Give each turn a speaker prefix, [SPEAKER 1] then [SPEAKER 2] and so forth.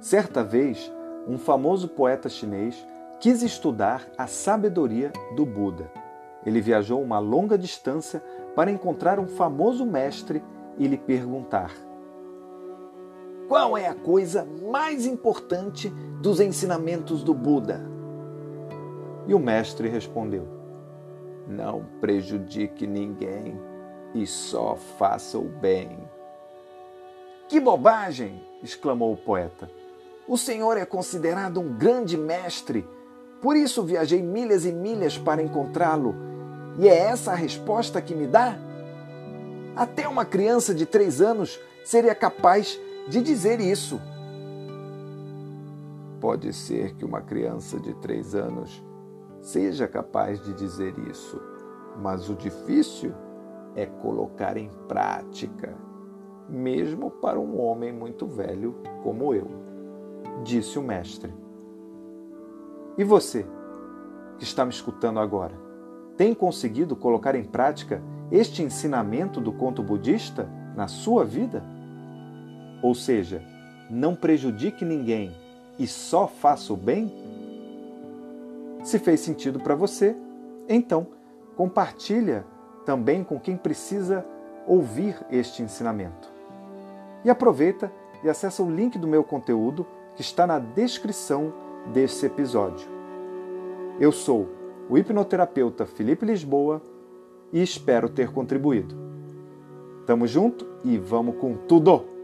[SPEAKER 1] Certa vez, um famoso poeta chinês quis estudar a sabedoria do Buda. Ele viajou uma longa distância para encontrar um famoso mestre e lhe perguntar: Qual é a coisa mais importante dos ensinamentos do Buda? E o mestre respondeu: Não prejudique ninguém e só faça o bem. Que bobagem! exclamou o poeta. O senhor é considerado um grande mestre, por isso viajei milhas e milhas para encontrá-lo. E é essa a resposta que me dá? Até uma criança de três anos seria capaz de dizer isso. Pode ser que uma criança de três anos seja capaz de dizer isso, mas o difícil é colocar em prática, mesmo para um homem muito velho como eu, disse o mestre. E você, que está me escutando agora, tem conseguido colocar em prática este ensinamento do conto budista na sua vida? Ou seja, não prejudique ninguém e só faça o bem? Se fez sentido para você, então compartilha também com quem precisa ouvir este ensinamento. E aproveita e acessa o link do meu conteúdo que está na descrição desse episódio. Eu sou o hipnoterapeuta Felipe Lisboa e espero ter contribuído. Tamo junto e vamos com tudo!